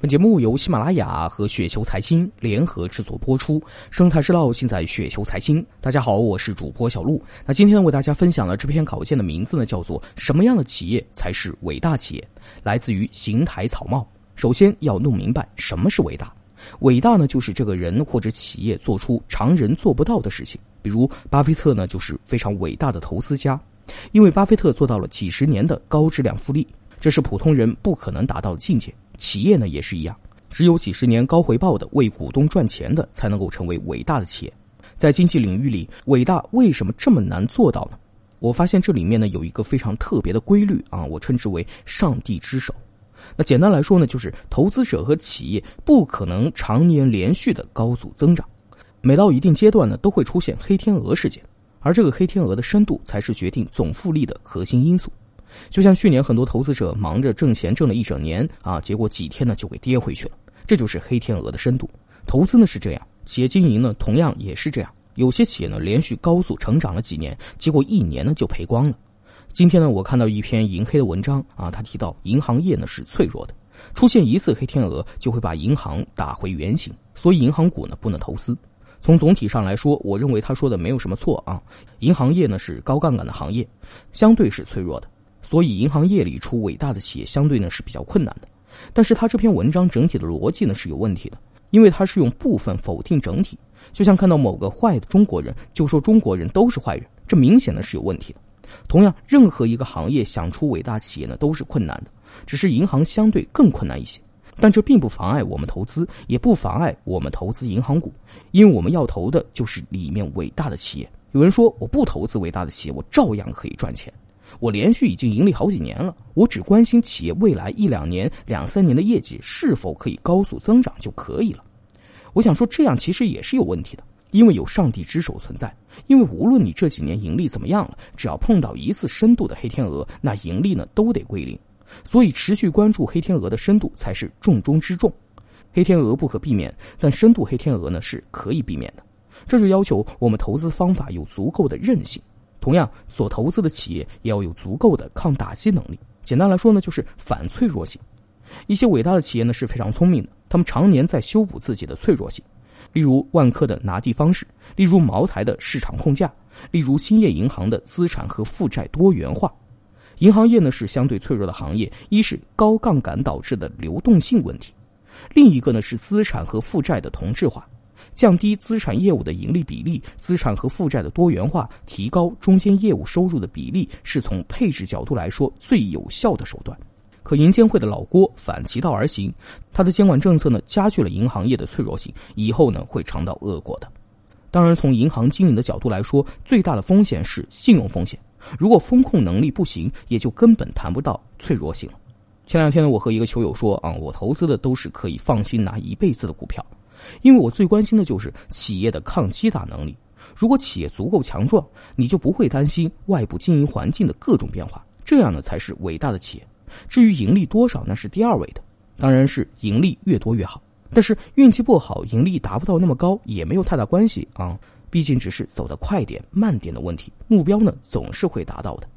本节目由喜马拉雅和雪球财经联合制作播出，生财之道尽在雪球财经。大家好，我是主播小璐。那今天，为大家分享的这篇稿件的名字呢，叫做《什么样的企业才是伟大企业》，来自于邢台草帽。首先要弄明白什么是伟大。伟大呢，就是这个人或者企业做出常人做不到的事情。比如巴菲特呢，就是非常伟大的投资家，因为巴菲特做到了几十年的高质量复利，这是普通人不可能达到的境界。企业呢也是一样，只有几十年高回报的为股东赚钱的，才能够成为伟大的企业。在经济领域里，伟大为什么这么难做到呢？我发现这里面呢有一个非常特别的规律啊，我称之为“上帝之手”。那简单来说呢，就是投资者和企业不可能常年连续的高速增长，每到一定阶段呢，都会出现黑天鹅事件，而这个黑天鹅的深度才是决定总复利的核心因素。就像去年很多投资者忙着挣钱挣了一整年啊，结果几天呢就给跌回去了，这就是黑天鹅的深度。投资呢是这样，企业经营呢同样也是这样。有些企业呢连续高速成长了几年，结果一年呢就赔光了。今天呢我看到一篇银黑的文章啊，他提到银行业呢是脆弱的，出现一次黑天鹅就会把银行打回原形，所以银行股呢不能投资。从总体上来说，我认为他说的没有什么错啊。银行业呢是高杠杆的行业，相对是脆弱的。所以，银行业里出伟大的企业相对呢是比较困难的，但是他这篇文章整体的逻辑呢是有问题的，因为他是用部分否定整体，就像看到某个坏的中国人就说中国人都是坏人，这明显的是有问题的。同样，任何一个行业想出伟大企业呢都是困难的，只是银行相对更困难一些，但这并不妨碍我们投资，也不妨碍我们投资银行股，因为我们要投的就是里面伟大的企业。有人说我不投资伟大的企业，我照样可以赚钱。我连续已经盈利好几年了，我只关心企业未来一两年、两三年的业绩是否可以高速增长就可以了。我想说，这样其实也是有问题的，因为有上帝之手存在。因为无论你这几年盈利怎么样了，只要碰到一次深度的黑天鹅，那盈利呢都得归零。所以，持续关注黑天鹅的深度才是重中之重。黑天鹅不可避免，但深度黑天鹅呢是可以避免的。这就要求我们投资方法有足够的韧性。同样，所投资的企业也要有足够的抗打击能力。简单来说呢，就是反脆弱性。一些伟大的企业呢是非常聪明的，他们常年在修补自己的脆弱性。例如万科的拿地方式，例如茅台的市场控价，例如兴业银行的资产和负债多元化。银行业呢是相对脆弱的行业，一是高杠杆导致的流动性问题，另一个呢是资产和负债的同质化。降低资产业务的盈利比例，资产和负债的多元化，提高中间业务收入的比例，是从配置角度来说最有效的手段。可银监会的老郭反其道而行，他的监管政策呢加剧了银行业的脆弱性，以后呢会尝到恶果的。当然，从银行经营的角度来说，最大的风险是信用风险。如果风控能力不行，也就根本谈不到脆弱性了。前两天呢，我和一个球友说啊，我投资的都是可以放心拿一辈子的股票。因为我最关心的就是企业的抗击打能力。如果企业足够强壮，你就不会担心外部经营环境的各种变化。这样呢，才是伟大的企业。至于盈利多少，那是第二位的，当然是盈利越多越好。但是运气不好，盈利达不到那么高，也没有太大关系啊。毕竟只是走得快点、慢点的问题，目标呢总是会达到的。